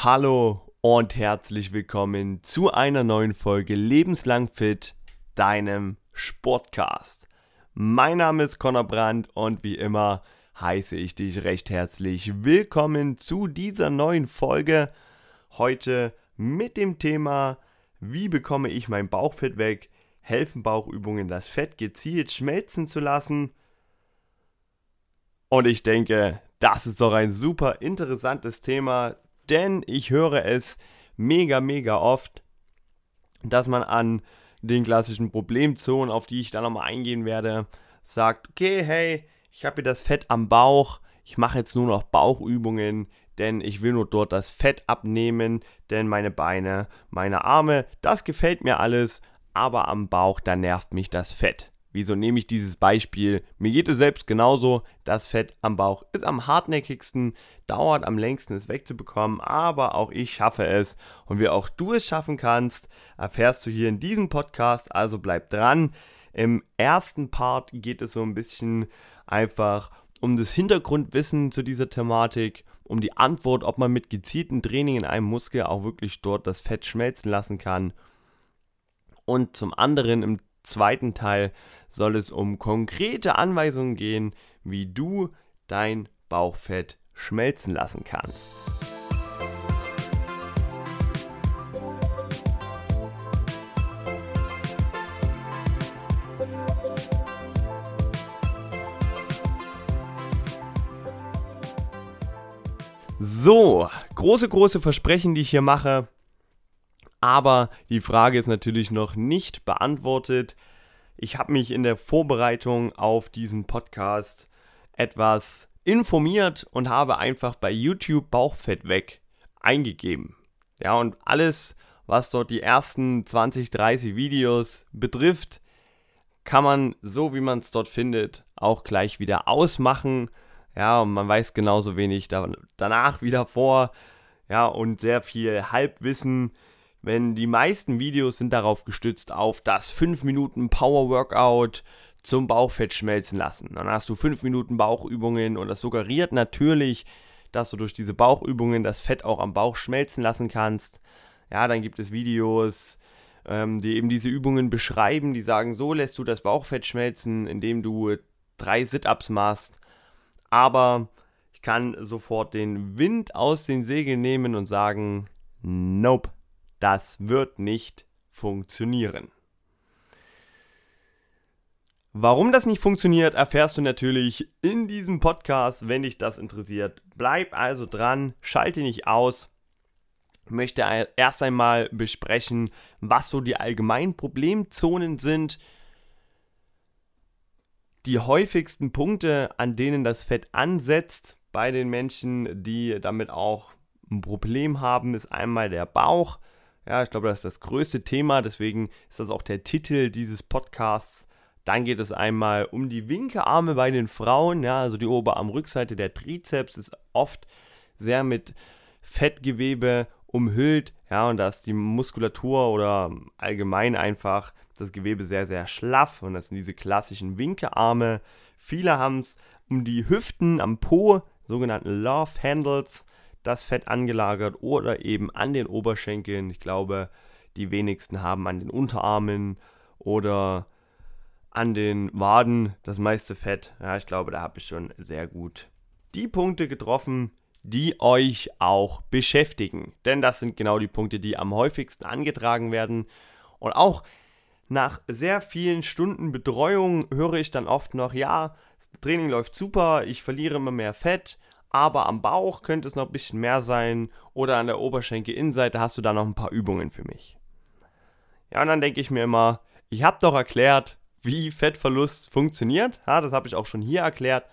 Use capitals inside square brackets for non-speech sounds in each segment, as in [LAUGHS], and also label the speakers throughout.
Speaker 1: Hallo und herzlich willkommen zu einer neuen Folge Lebenslang Fit, deinem Sportcast. Mein Name ist Conor Brandt und wie immer heiße ich dich recht herzlich willkommen zu dieser neuen Folge. Heute mit dem Thema, wie bekomme ich mein Bauchfett weg? Helfen Bauchübungen, das Fett gezielt schmelzen zu lassen? Und ich denke, das ist doch ein super interessantes Thema, denn ich höre es mega, mega oft, dass man an den klassischen Problemzonen, auf die ich dann nochmal eingehen werde, sagt, okay, hey, ich habe hier das Fett am Bauch, ich mache jetzt nur noch Bauchübungen, denn ich will nur dort das Fett abnehmen, denn meine Beine, meine Arme, das gefällt mir alles, aber am Bauch, da nervt mich das Fett. Wieso nehme ich dieses Beispiel? Mir geht es selbst genauso. Das Fett am Bauch ist am hartnäckigsten, dauert am längsten es wegzubekommen, aber auch ich schaffe es. Und wie auch du es schaffen kannst, erfährst du hier in diesem Podcast. Also bleib dran. Im ersten Part geht es so ein bisschen einfach um das Hintergrundwissen zu dieser Thematik, um die Antwort, ob man mit gezieltem Training in einem Muskel auch wirklich dort das Fett schmelzen lassen kann. Und zum anderen im zweiten Teil soll es um konkrete Anweisungen gehen, wie du dein Bauchfett schmelzen lassen kannst. So, große, große Versprechen, die ich hier mache. Aber die Frage ist natürlich noch nicht beantwortet. Ich habe mich in der Vorbereitung auf diesen Podcast etwas informiert und habe einfach bei YouTube Bauchfett weg eingegeben. Ja, und alles, was dort die ersten 20, 30 Videos betrifft, kann man so wie man es dort findet auch gleich wieder ausmachen. Ja, und man weiß genauso wenig da, danach wieder vor. Ja, und sehr viel Halbwissen wenn die meisten Videos sind darauf gestützt auf das 5 Minuten Power Workout zum Bauchfett schmelzen lassen. Dann hast du 5 Minuten Bauchübungen und das suggeriert natürlich, dass du durch diese Bauchübungen das Fett auch am Bauch schmelzen lassen kannst. Ja, dann gibt es Videos, ähm, die eben diese Übungen beschreiben, die sagen, so lässt du das Bauchfett schmelzen, indem du drei Sit-Ups machst. Aber ich kann sofort den Wind aus den Segeln nehmen und sagen, nope. Das wird nicht funktionieren. Warum das nicht funktioniert, erfährst du natürlich in diesem Podcast, wenn dich das interessiert. Bleib also dran, schalte nicht aus. Ich möchte erst einmal besprechen, was so die allgemeinen Problemzonen sind. Die häufigsten Punkte, an denen das Fett ansetzt bei den Menschen, die damit auch ein Problem haben, ist einmal der Bauch, ja, ich glaube, das ist das größte Thema, deswegen ist das auch der Titel dieses Podcasts. Dann geht es einmal um die Winkearme bei den Frauen. Ja, also die Oberarmrückseite der Trizeps ist oft sehr mit Fettgewebe umhüllt. Ja, und da ist die Muskulatur oder allgemein einfach das Gewebe sehr, sehr schlaff. Und das sind diese klassischen Winkearme. Viele haben es um die Hüften am Po, sogenannten Love Handles das Fett angelagert oder eben an den Oberschenkeln. Ich glaube, die wenigsten haben an den Unterarmen oder an den Waden das meiste Fett. Ja, ich glaube, da habe ich schon sehr gut die Punkte getroffen, die euch auch beschäftigen. Denn das sind genau die Punkte, die am häufigsten angetragen werden. Und auch nach sehr vielen Stunden Betreuung höre ich dann oft noch, ja, das Training läuft super, ich verliere immer mehr Fett, aber am Bauch könnte es noch ein bisschen mehr sein oder an der Oberschenkelinnenseite hast du da noch ein paar Übungen für mich. Ja, und dann denke ich mir immer, ich habe doch erklärt, wie Fettverlust funktioniert. Ja, das habe ich auch schon hier erklärt.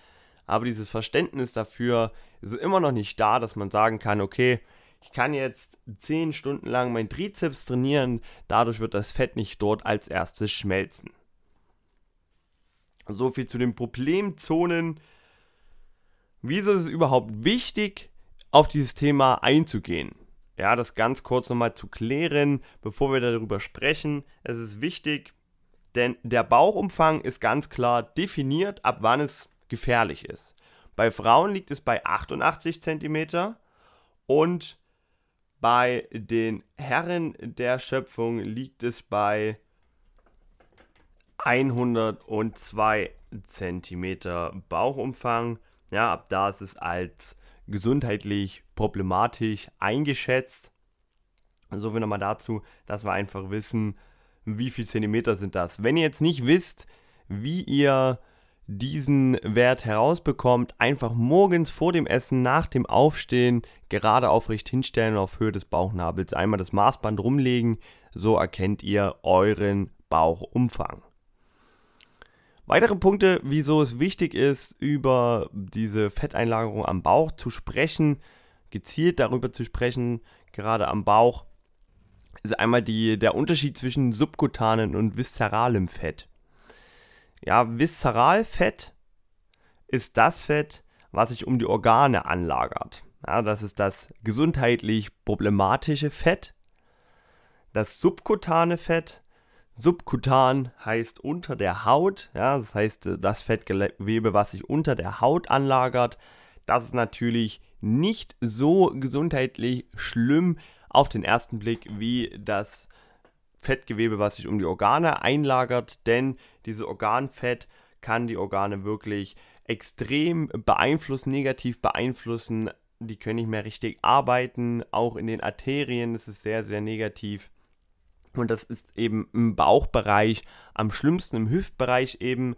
Speaker 1: Aber dieses Verständnis dafür ist immer noch nicht da, dass man sagen kann, okay, ich kann jetzt 10 Stunden lang mein Trizeps trainieren, dadurch wird das Fett nicht dort als erstes schmelzen. So viel zu den Problemzonen Wieso ist es überhaupt wichtig, auf dieses Thema einzugehen? Ja, das ganz kurz nochmal zu klären, bevor wir darüber sprechen. Es ist wichtig, denn der Bauchumfang ist ganz klar definiert, ab wann es gefährlich ist. Bei Frauen liegt es bei 88 cm und Bei den Herren der Schöpfung liegt es bei 102 cm Bauchumfang. Ja, ab da ist es als gesundheitlich problematisch eingeschätzt. So viel nochmal dazu, dass wir einfach wissen, wie viel Zentimeter sind das. Wenn ihr jetzt nicht wisst, wie ihr diesen Wert herausbekommt, einfach morgens vor dem Essen, nach dem Aufstehen, gerade aufrecht hinstellen auf Höhe des Bauchnabels, einmal das Maßband rumlegen, so erkennt ihr euren Bauchumfang. Weitere Punkte, wieso es wichtig ist, über diese Fetteinlagerung am Bauch zu sprechen, gezielt darüber zu sprechen, gerade am Bauch, ist einmal die, der Unterschied zwischen subkutanen und viszeralem Fett. Ja, Viszeralfett ist das Fett, was sich um die Organe anlagert. Ja, das ist das gesundheitlich problematische Fett. Das subkutane Fett. Subkutan heißt unter der Haut. Ja, das heißt das Fettgewebe, was sich unter der Haut anlagert. Das ist natürlich nicht so gesundheitlich schlimm auf den ersten Blick wie das Fettgewebe, was sich um die Organe einlagert, denn dieses Organfett kann die Organe wirklich extrem beeinflussen, negativ beeinflussen. Die können nicht mehr richtig arbeiten. Auch in den Arterien ist es sehr, sehr negativ. Und das ist eben im Bauchbereich am schlimmsten, im Hüftbereich eben.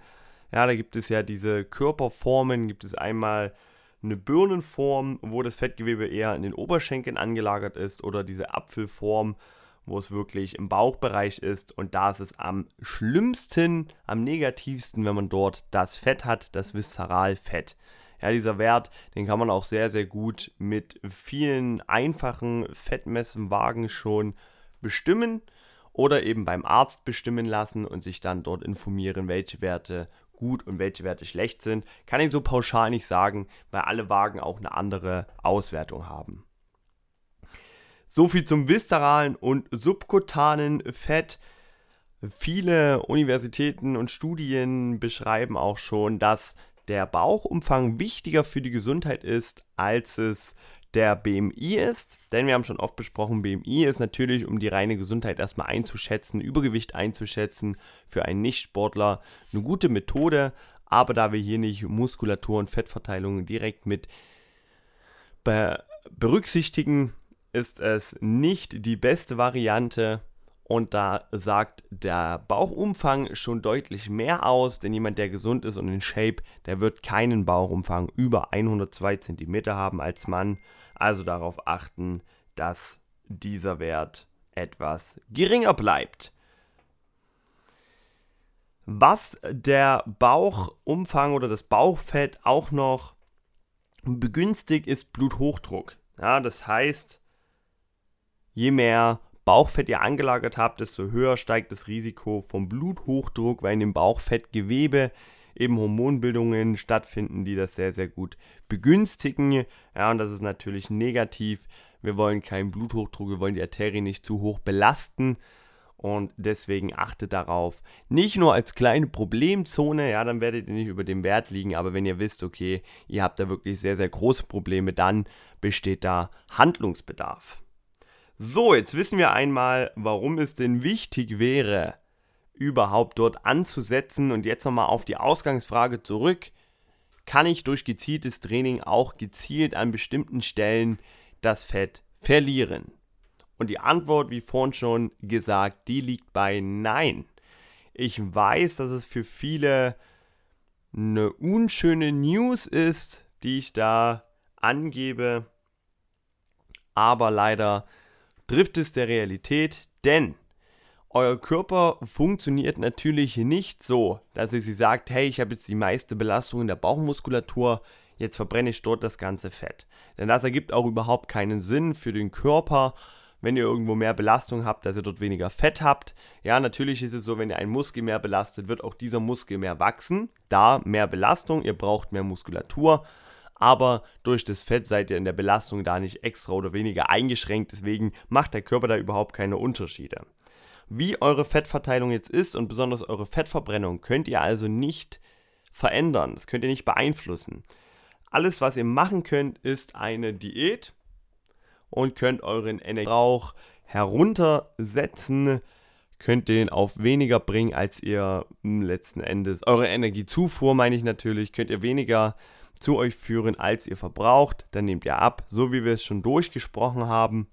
Speaker 1: Ja, da gibt es ja diese Körperformen. Gibt es einmal eine Birnenform, wo das Fettgewebe eher in den Oberschenkeln angelagert ist, oder diese Apfelform, wo es wirklich im Bauchbereich ist. Und da ist es am schlimmsten, am negativsten, wenn man dort das Fett hat, das Viszeralfett. Ja, dieser Wert, den kann man auch sehr, sehr gut mit vielen einfachen Fettmessenwagen schon bestimmen oder eben beim Arzt bestimmen lassen und sich dann dort informieren, welche Werte gut und welche Werte schlecht sind. Kann ich so pauschal nicht sagen, weil alle Wagen auch eine andere Auswertung haben. So viel zum viszeralen und subkutanen Fett. Viele Universitäten und Studien beschreiben auch schon, dass der Bauchumfang wichtiger für die Gesundheit ist, als es der BMI ist. Denn wir haben schon oft besprochen, BMI ist natürlich, um die reine Gesundheit erstmal einzuschätzen, Übergewicht einzuschätzen, für einen Nichtsportler eine gute Methode. Aber da wir hier nicht Muskulatur und Fettverteilung direkt mit berücksichtigen, ist es nicht die beste Variante und da sagt der Bauchumfang schon deutlich mehr aus, denn jemand, der gesund ist und in Shape, der wird keinen Bauchumfang über 102 cm haben als Mann. Also darauf achten, dass dieser Wert etwas geringer bleibt. Was der Bauchumfang oder das Bauchfett auch noch begünstigt, ist Bluthochdruck. Ja, das heißt, Je mehr Bauchfett ihr angelagert habt, desto höher steigt das Risiko vom Bluthochdruck, weil in dem Bauchfettgewebe eben Hormonbildungen stattfinden, die das sehr, sehr gut begünstigen. Ja, und das ist natürlich negativ. Wir wollen keinen Bluthochdruck, wir wollen die Arterie nicht zu hoch belasten. Und deswegen achtet darauf. Nicht nur als kleine Problemzone, ja, dann werdet ihr nicht über dem Wert liegen, aber wenn ihr wisst, okay, ihr habt da wirklich sehr, sehr große Probleme, dann besteht da Handlungsbedarf. So, jetzt wissen wir einmal, warum es denn wichtig wäre, überhaupt dort anzusetzen. Und jetzt nochmal auf die Ausgangsfrage zurück. Kann ich durch gezieltes Training auch gezielt an bestimmten Stellen das Fett verlieren? Und die Antwort, wie vorhin schon gesagt, die liegt bei Nein. Ich weiß, dass es für viele eine unschöne News ist, die ich da angebe. Aber leider trifft es der Realität, denn euer Körper funktioniert natürlich nicht so, dass ihr sie sagt, hey, ich habe jetzt die meiste Belastung in der Bauchmuskulatur, jetzt verbrenne ich dort das ganze Fett. Denn das ergibt auch überhaupt keinen Sinn für den Körper, wenn ihr irgendwo mehr Belastung habt, dass ihr dort weniger Fett habt. Ja, natürlich ist es so, wenn ihr einen Muskel mehr belastet, wird auch dieser Muskel mehr wachsen. Da mehr Belastung, ihr braucht mehr Muskulatur aber durch das Fett seid ihr in der Belastung da nicht extra oder weniger eingeschränkt, deswegen macht der Körper da überhaupt keine Unterschiede. Wie eure Fettverteilung jetzt ist und besonders eure Fettverbrennung könnt ihr also nicht verändern, das könnt ihr nicht beeinflussen. Alles, was ihr machen könnt, ist eine Diät und könnt euren Energiebrauch heruntersetzen, könnt den auf weniger bringen, als ihr letzten Endes, eure Energiezufuhr meine ich natürlich, könnt ihr weniger zu euch führen, als ihr verbraucht, dann nehmt ihr ab, so wie wir es schon durchgesprochen haben.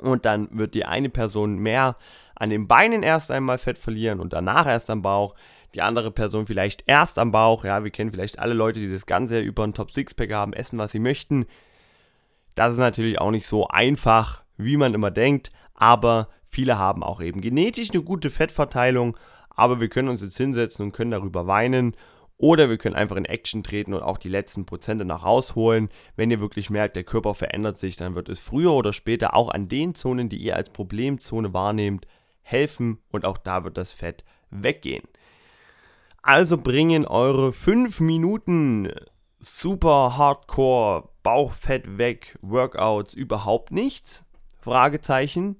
Speaker 1: Und dann wird die eine Person mehr an den Beinen erst einmal Fett verlieren und danach erst am Bauch. Die andere Person vielleicht erst am Bauch. Ja, wir kennen vielleicht alle Leute, die das Ganze über einen Top Sixpack haben, essen, was sie möchten. Das ist natürlich auch nicht so einfach, wie man immer denkt, aber viele haben auch eben genetisch eine gute Fettverteilung, aber wir können uns jetzt hinsetzen und können darüber weinen oder wir können einfach in Action treten und auch die letzten Prozente noch rausholen. Wenn ihr wirklich merkt, der Körper verändert sich, dann wird es früher oder später auch an den Zonen, die ihr als Problemzone wahrnehmt, helfen und auch da wird das Fett weggehen. Also bringen eure 5 Minuten super Hardcore Bauchfett weg Workouts überhaupt nichts? Fragezeichen.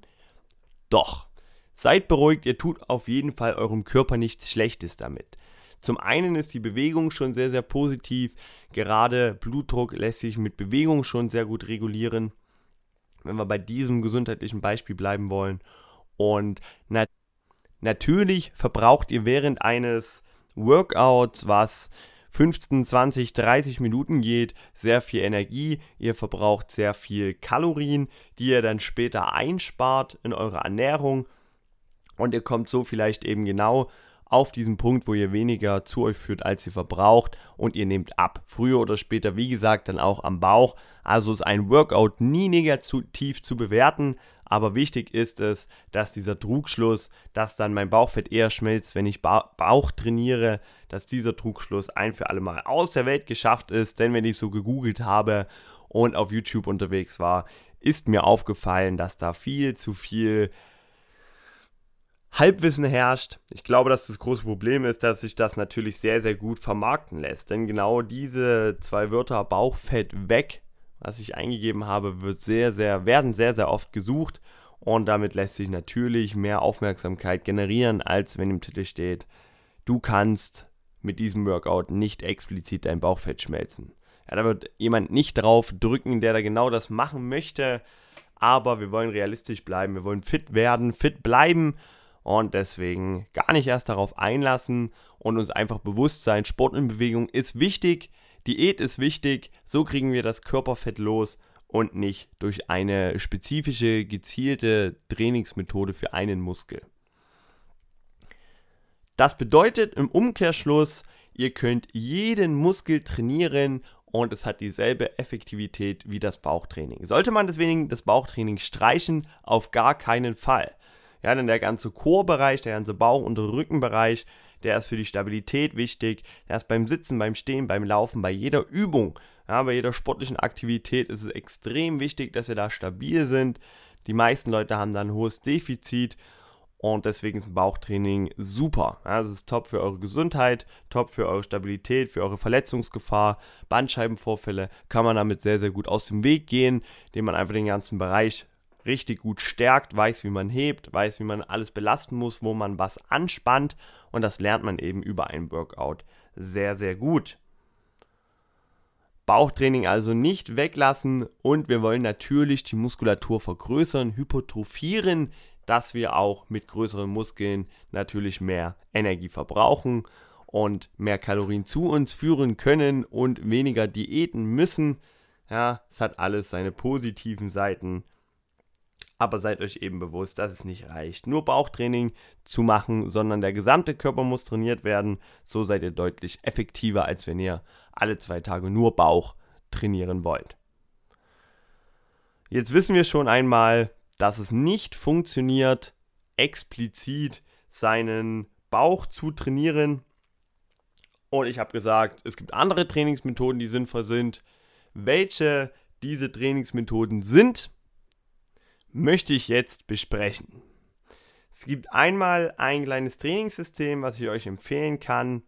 Speaker 1: Doch. Seid beruhigt, ihr tut auf jeden Fall eurem Körper nichts Schlechtes damit. Zum einen ist die Bewegung schon sehr, sehr positiv. Gerade Blutdruck lässt sich mit Bewegung schon sehr gut regulieren, wenn wir bei diesem gesundheitlichen Beispiel bleiben wollen. Und nat natürlich verbraucht ihr während eines Workouts, was 15, 20, 30 Minuten geht, sehr viel Energie. Ihr verbraucht sehr viel Kalorien, die ihr dann später einspart in eurer Ernährung. Und ihr kommt so vielleicht eben genau auf diesen Punkt, wo ihr weniger zu euch führt, als ihr verbraucht und ihr nehmt ab. Früher oder später, wie gesagt, dann auch am Bauch. Also ist ein Workout nie negativ zu bewerten, aber wichtig ist es, dass dieser Trugschluss, dass dann mein Bauchfett eher schmilzt, wenn ich ba Bauch trainiere, dass dieser Trugschluss ein für alle Mal aus der Welt geschafft ist. Denn wenn ich so gegoogelt habe und auf YouTube unterwegs war, ist mir aufgefallen, dass da viel zu viel Halbwissen herrscht. Ich glaube, dass das große Problem ist, dass sich das natürlich sehr, sehr gut vermarkten lässt. Denn genau diese zwei Wörter Bauchfett weg, was ich eingegeben habe, wird sehr, sehr, werden sehr, sehr oft gesucht. Und damit lässt sich natürlich mehr Aufmerksamkeit generieren, als wenn im Titel steht, du kannst mit diesem Workout nicht explizit dein Bauchfett schmelzen. Ja, da wird jemand nicht drauf drücken, der da genau das machen möchte. Aber wir wollen realistisch bleiben, wir wollen fit werden, fit bleiben und deswegen gar nicht erst darauf einlassen und uns einfach bewusst sein, Sport und Bewegung ist wichtig, Diät ist wichtig, so kriegen wir das Körperfett los und nicht durch eine spezifische, gezielte Trainingsmethode für einen Muskel. Das bedeutet im Umkehrschluss, ihr könnt jeden Muskel trainieren und es hat dieselbe Effektivität wie das Bauchtraining. Sollte man deswegen das Bauchtraining streichen? Auf gar keinen Fall. Ja, denn der ganze Chorbereich, der ganze Bauch- und Rückenbereich, der ist für die Stabilität wichtig. Der ist beim Sitzen, beim Stehen, beim Laufen, bei jeder Übung, ja, bei jeder sportlichen Aktivität ist es extrem wichtig, dass wir da stabil sind. Die meisten Leute haben da ein hohes Defizit und deswegen ist ein Bauchtraining super. Ja, das ist top für eure Gesundheit, top für eure Stabilität, für eure Verletzungsgefahr, Bandscheibenvorfälle. Kann man damit sehr, sehr gut aus dem Weg gehen, indem man einfach den ganzen Bereich richtig gut stärkt, weiß, wie man hebt, weiß, wie man alles belasten muss, wo man was anspannt und das lernt man eben über ein Workout sehr, sehr gut. Bauchtraining also nicht weglassen und wir wollen natürlich die Muskulatur vergrößern, hypotrophieren, dass wir auch mit größeren Muskeln natürlich mehr Energie verbrauchen und mehr Kalorien zu uns führen können und weniger Diäten müssen. Ja, es hat alles seine positiven Seiten aber seid euch eben bewusst, dass es nicht reicht, nur Bauchtraining zu machen, sondern der gesamte Körper muss trainiert werden. So seid ihr deutlich effektiver, als wenn ihr alle zwei Tage nur Bauch trainieren wollt. Jetzt wissen wir schon einmal, dass es nicht funktioniert, explizit seinen Bauch zu trainieren. Und ich habe gesagt, es gibt andere Trainingsmethoden, die sinnvoll sind. Welche diese Trainingsmethoden sind, möchte ich jetzt besprechen. Es gibt einmal ein kleines Trainingssystem, was ich euch empfehlen kann,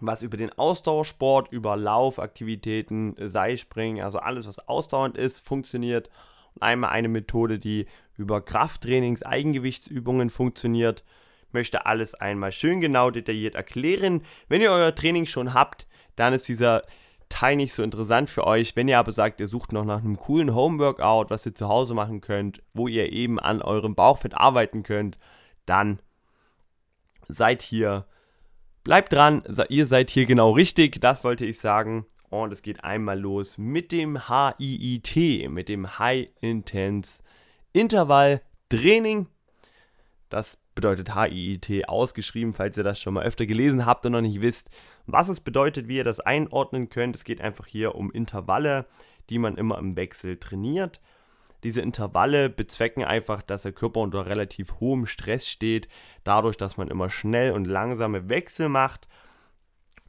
Speaker 1: was über den Ausdauersport, über Laufaktivitäten, Seilspringen, also alles, was ausdauernd ist, funktioniert. Und einmal eine Methode, die über Krafttrainings, Eigengewichtsübungen funktioniert. Ich möchte alles einmal schön genau detailliert erklären. Wenn ihr euer Training schon habt, dann ist dieser Teil nicht so interessant für euch. Wenn ihr aber sagt, ihr sucht noch nach einem coolen Homeworkout, was ihr zu Hause machen könnt, wo ihr eben an eurem Bauchfett arbeiten könnt, dann seid hier, bleibt dran, ihr seid hier genau richtig, das wollte ich sagen. Und es geht einmal los mit dem HIIT, mit dem High Intense Intervall Training. Das bedeutet HIIT ausgeschrieben, falls ihr das schon mal öfter gelesen habt und noch nicht wisst, was es bedeutet, wie ihr das einordnen könnt. Es geht einfach hier um Intervalle, die man immer im Wechsel trainiert. Diese Intervalle bezwecken einfach, dass der Körper unter relativ hohem Stress steht, dadurch, dass man immer schnell und langsame Wechsel macht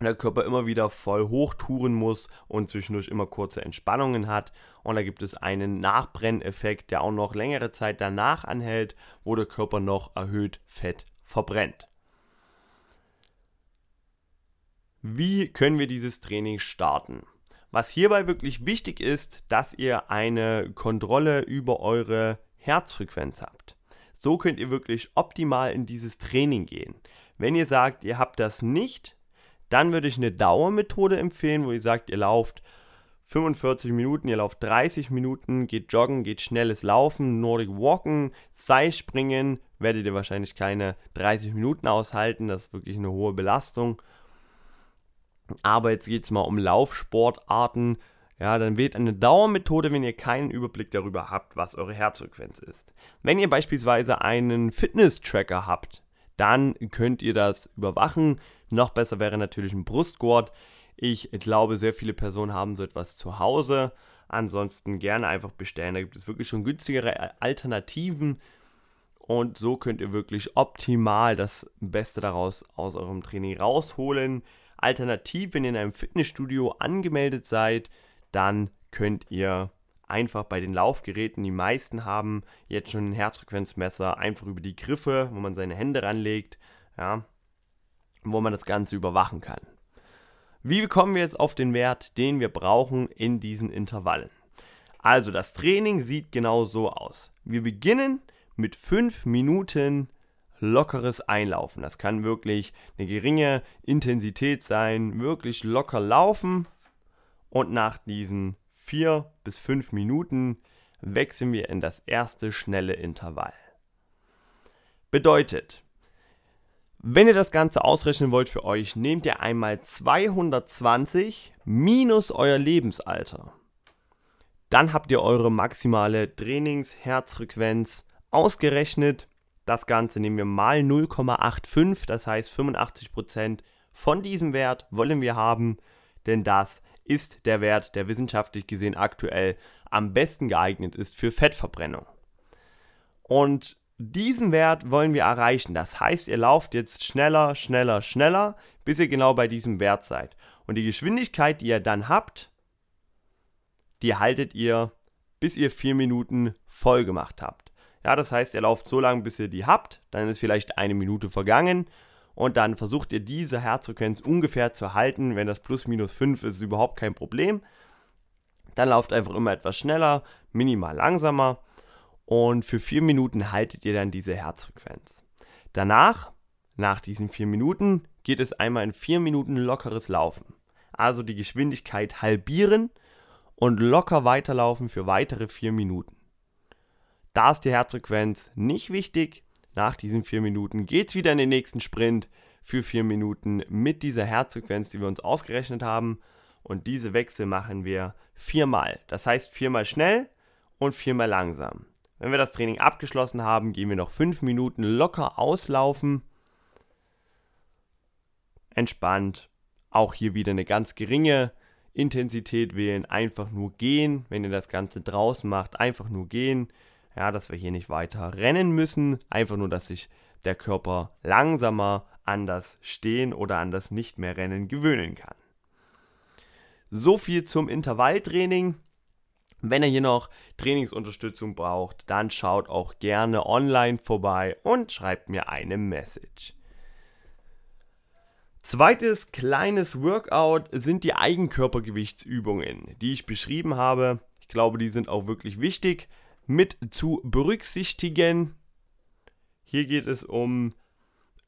Speaker 1: der Körper immer wieder voll hochtouren muss und zwischendurch immer kurze Entspannungen hat. Und da gibt es einen Nachbrenneffekt, der auch noch längere Zeit danach anhält, wo der Körper noch erhöht Fett verbrennt. Wie können wir dieses Training starten? Was hierbei wirklich wichtig ist, dass ihr eine Kontrolle über eure Herzfrequenz habt. So könnt ihr wirklich optimal in dieses Training gehen. Wenn ihr sagt, ihr habt das nicht, dann würde ich eine Dauermethode empfehlen, wo ihr sagt, ihr lauft 45 Minuten, ihr lauft 30 Minuten, geht joggen, geht schnelles Laufen, Nordic Walken, Seilspringen, werdet ihr wahrscheinlich keine 30 Minuten aushalten, das ist wirklich eine hohe Belastung. Aber jetzt geht es mal um Laufsportarten. Ja, dann wählt eine Dauermethode, wenn ihr keinen Überblick darüber habt, was eure Herzfrequenz ist. Wenn ihr beispielsweise einen Fitness-Tracker habt, dann könnt ihr das überwachen. Noch besser wäre natürlich ein Brustgurt. Ich glaube, sehr viele Personen haben so etwas zu Hause. Ansonsten gerne einfach bestellen. Da gibt es wirklich schon günstigere Alternativen. Und so könnt ihr wirklich optimal das Beste daraus aus eurem Training rausholen. Alternativ, wenn ihr in einem Fitnessstudio angemeldet seid, dann könnt ihr einfach bei den Laufgeräten, die meisten haben jetzt schon ein Herzfrequenzmesser, einfach über die Griffe, wo man seine Hände ranlegt, ja, wo man das Ganze überwachen kann. Wie kommen wir jetzt auf den Wert, den wir brauchen in diesen Intervallen? Also das Training sieht genau so aus. Wir beginnen mit 5 Minuten lockeres Einlaufen. Das kann wirklich eine geringe Intensität sein, wirklich locker laufen und nach diesen vier bis fünf Minuten wechseln wir in das erste schnelle Intervall. Bedeutet, wenn ihr das Ganze ausrechnen wollt für euch, nehmt ihr einmal 220 minus euer Lebensalter. Dann habt ihr eure maximale Trainingsherzfrequenz ausgerechnet. Das Ganze nehmen wir mal 0,85, das heißt 85% von diesem Wert wollen wir haben, denn das ist der Wert, der wissenschaftlich gesehen aktuell am besten geeignet ist für Fettverbrennung. Und diesen Wert wollen wir erreichen. Das heißt, ihr lauft jetzt schneller, schneller, schneller, bis ihr genau bei diesem Wert seid. Und die Geschwindigkeit, die ihr dann habt, die haltet ihr, bis ihr vier Minuten voll gemacht habt. Ja, das heißt, ihr lauft so lange, bis ihr die habt, dann ist vielleicht eine Minute vergangen und dann versucht ihr diese Herzfrequenz ungefähr zu halten. Wenn das plus minus 5 ist, ist überhaupt kein Problem. Dann lauft einfach immer etwas schneller, minimal langsamer und für 4 Minuten haltet ihr dann diese Herzfrequenz. Danach, nach diesen 4 Minuten, geht es einmal in 4 Minuten lockeres Laufen. Also die Geschwindigkeit halbieren und locker weiterlaufen für weitere 4 Minuten. Da ist die Herzfrequenz nicht wichtig, nach diesen vier Minuten geht es wieder in den nächsten Sprint für vier Minuten mit dieser Herzfrequenz, die wir uns ausgerechnet haben. Und diese Wechsel machen wir viermal. Das heißt viermal schnell und viermal langsam. Wenn wir das Training abgeschlossen haben, gehen wir noch fünf Minuten locker auslaufen. Entspannt. Auch hier wieder eine ganz geringe Intensität wählen. Einfach nur gehen. Wenn ihr das Ganze draußen macht, einfach nur gehen. Ja, dass wir hier nicht weiter rennen müssen, einfach nur, dass sich der Körper langsamer an das Stehen oder an das nicht mehr Rennen gewöhnen kann. So viel zum Intervalltraining. Wenn ihr hier noch Trainingsunterstützung braucht, dann schaut auch gerne online vorbei und schreibt mir eine Message. Zweites kleines Workout sind die Eigenkörpergewichtsübungen, die ich beschrieben habe. Ich glaube, die sind auch wirklich wichtig mit zu berücksichtigen. Hier geht es um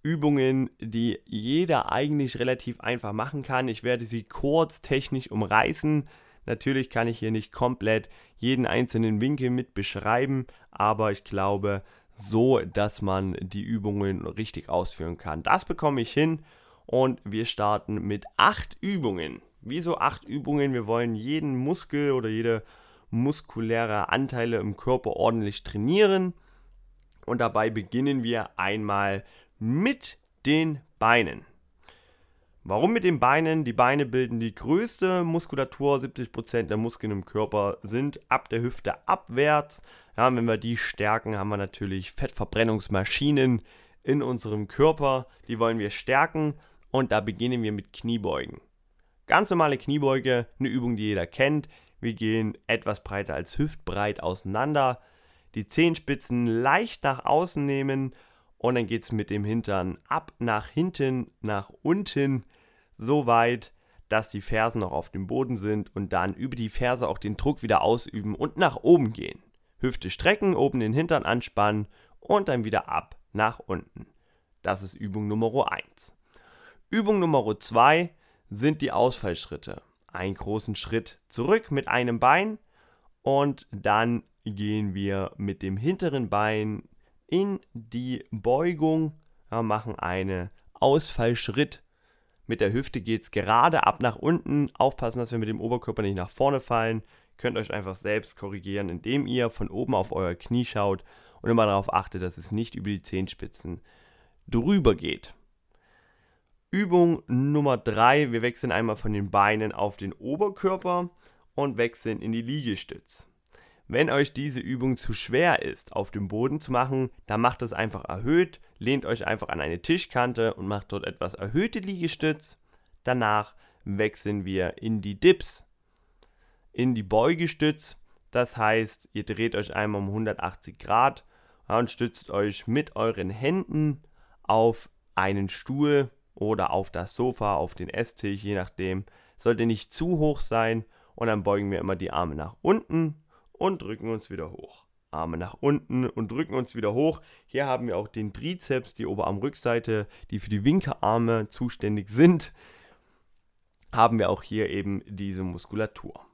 Speaker 1: Übungen, die jeder eigentlich relativ einfach machen kann. Ich werde sie kurz technisch umreißen. Natürlich kann ich hier nicht komplett jeden einzelnen Winkel mit beschreiben, aber ich glaube so, dass man die Übungen richtig ausführen kann. Das bekomme ich hin und wir starten mit acht Übungen. Wieso acht Übungen? Wir wollen jeden Muskel oder jede muskuläre Anteile im Körper ordentlich trainieren. Und dabei beginnen wir einmal mit den Beinen. Warum mit den Beinen? Die Beine bilden die größte Muskulatur. 70% der Muskeln im Körper sind ab der Hüfte abwärts. Ja, wenn wir die stärken, haben wir natürlich Fettverbrennungsmaschinen in unserem Körper. Die wollen wir stärken und da beginnen wir mit Kniebeugen. Ganz normale Kniebeuge, eine Übung, die jeder kennt. Wir gehen etwas breiter als hüftbreit auseinander. Die Zehenspitzen leicht nach außen nehmen und dann geht es mit dem Hintern ab nach hinten, nach unten, so weit, dass die Fersen noch auf dem Boden sind und dann über die Ferse auch den Druck wieder ausüben und nach oben gehen. Hüfte strecken, oben den Hintern anspannen und dann wieder ab nach unten. Das ist Übung Nummer 1. Übung Nummer 2 sind die Ausfallschritte. Einen großen Schritt zurück mit einem Bein und dann gehen wir mit dem hinteren Bein in die Beugung, ja, machen einen Ausfallschritt. Mit der Hüfte geht es gerade ab nach unten. Aufpassen, dass wir mit dem Oberkörper nicht nach vorne fallen. Könnt euch einfach selbst korrigieren, indem ihr von oben auf euer Knie schaut und immer darauf achtet, dass es nicht über die Zehenspitzen drüber geht. Übung Nummer 3. Wir wechseln einmal von den Beinen auf den Oberkörper und wechseln in die Liegestütz. Wenn euch diese Übung zu schwer ist, auf dem Boden zu machen, dann macht es einfach erhöht, lehnt euch einfach an eine Tischkante und macht dort etwas erhöhte Liegestütz. Danach wechseln wir in die Dips, in die Beugestütz. Das heißt, ihr dreht euch einmal um 180 Grad und stützt euch mit euren Händen auf einen Stuhl oder auf das Sofa, auf den Esstisch, je nachdem. Sollte nicht zu hoch sein und dann beugen wir immer die Arme nach unten und drücken uns wieder hoch. Arme nach unten und drücken uns wieder hoch. Hier haben wir auch den Trizeps, die Oberarmrückseite, die für die Winkearme zuständig sind. Haben wir auch hier eben diese Muskulatur.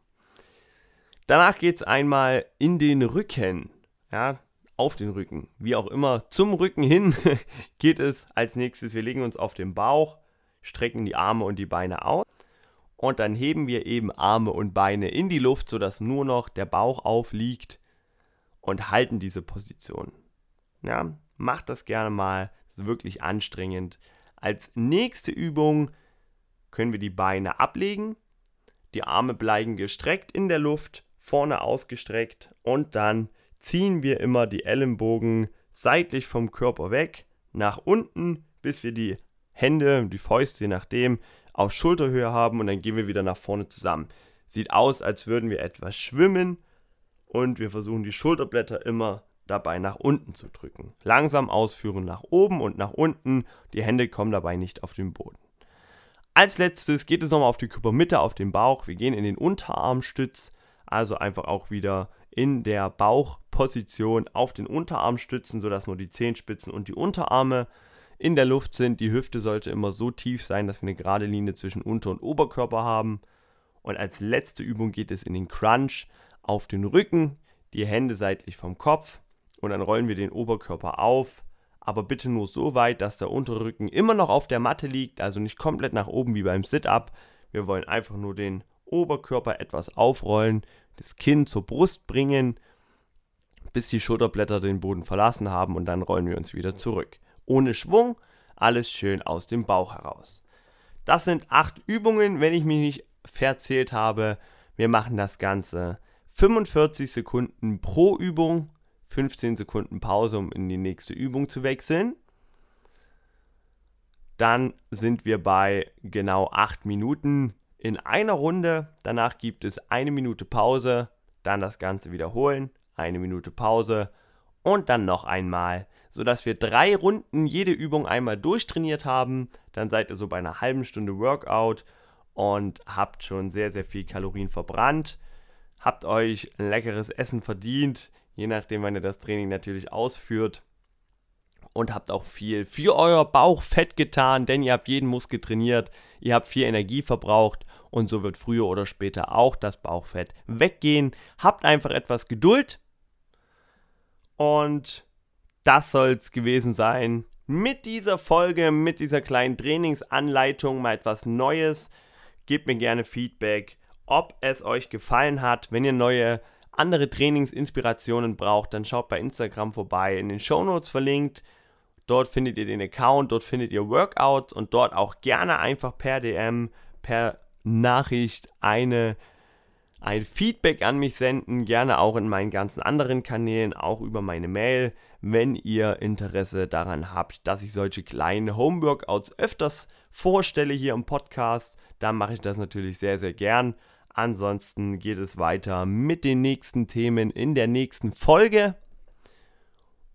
Speaker 1: Danach geht es einmal in den Rücken. Ja, auf den Rücken. Wie auch immer, zum Rücken hin [LAUGHS] geht es als nächstes. Wir legen uns auf den Bauch, strecken die Arme und die Beine aus und dann heben wir eben Arme und Beine in die Luft, sodass nur noch der Bauch aufliegt und halten diese Position. Ja, macht das gerne mal, das ist wirklich anstrengend. Als nächste Übung können wir die Beine ablegen, die Arme bleiben gestreckt in der Luft, vorne ausgestreckt und dann ziehen wir immer die Ellenbogen seitlich vom Körper weg, nach unten, bis wir die Hände, die Fäuste, je nachdem, auf Schulterhöhe haben und dann gehen wir wieder nach vorne zusammen. Sieht aus, als würden wir etwas schwimmen und wir versuchen die Schulterblätter immer dabei nach unten zu drücken. Langsam ausführen nach oben und nach unten. Die Hände kommen dabei nicht auf den Boden. Als letztes geht es nochmal auf die Körpermitte, auf den Bauch. Wir gehen in den Unterarmstütz, also einfach auch wieder in der Bauchposition auf den Unterarm stützen, sodass nur die Zehenspitzen und die Unterarme in der Luft sind. Die Hüfte sollte immer so tief sein, dass wir eine gerade Linie zwischen Unter- und Oberkörper haben. Und als letzte Übung geht es in den Crunch auf den Rücken, die Hände seitlich vom Kopf und dann rollen wir den Oberkörper auf, aber bitte nur so weit, dass der Unterrücken immer noch auf der Matte liegt, also nicht komplett nach oben wie beim Sit-up. Wir wollen einfach nur den Oberkörper etwas aufrollen, das Kinn zur Brust bringen, bis die Schulterblätter den Boden verlassen haben und dann rollen wir uns wieder zurück ohne Schwung, alles schön aus dem Bauch heraus. Das sind acht Übungen, wenn ich mich nicht verzählt habe. Wir machen das Ganze 45 Sekunden pro Übung, 15 Sekunden Pause, um in die nächste Übung zu wechseln. Dann sind wir bei genau 8 Minuten in einer Runde. Danach gibt es eine Minute Pause, dann das Ganze wiederholen, eine Minute Pause und dann noch einmal sodass wir drei Runden jede Übung einmal durchtrainiert haben. Dann seid ihr so bei einer halben Stunde Workout und habt schon sehr, sehr viel Kalorien verbrannt. Habt euch ein leckeres Essen verdient, je nachdem, wann ihr das Training natürlich ausführt. und habt auch viel für euer Bauchfett getan, denn ihr habt jeden Muskel trainiert, ihr habt viel Energie verbraucht und so wird früher oder später auch das Bauchfett weggehen. Habt einfach etwas Geduld und das soll es gewesen sein mit dieser Folge, mit dieser kleinen Trainingsanleitung, mal etwas Neues. Gebt mir gerne Feedback, ob es euch gefallen hat. Wenn ihr neue andere Trainingsinspirationen braucht, dann schaut bei Instagram vorbei, in den Show Notes verlinkt. Dort findet ihr den Account, dort findet ihr Workouts und dort auch gerne einfach per DM, per Nachricht eine, ein Feedback an mich senden. Gerne auch in meinen ganzen anderen Kanälen, auch über meine Mail, wenn ihr Interesse daran habt, dass ich solche kleinen Homeworkouts öfters vorstelle hier im Podcast. Dann mache ich das natürlich sehr, sehr gern. Ansonsten geht es weiter mit den nächsten Themen in der nächsten Folge.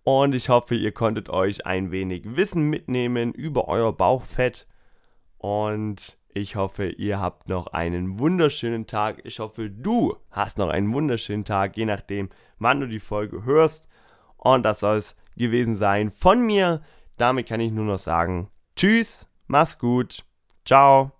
Speaker 1: Und ich hoffe, ihr konntet euch ein wenig Wissen mitnehmen über euer Bauchfett. Und ich hoffe, ihr habt noch einen wunderschönen Tag. Ich hoffe, du hast noch einen wunderschönen Tag, je nachdem, wann du die Folge hörst. Und das soll es gewesen sein von mir. Damit kann ich nur noch sagen, tschüss, mach's gut, ciao.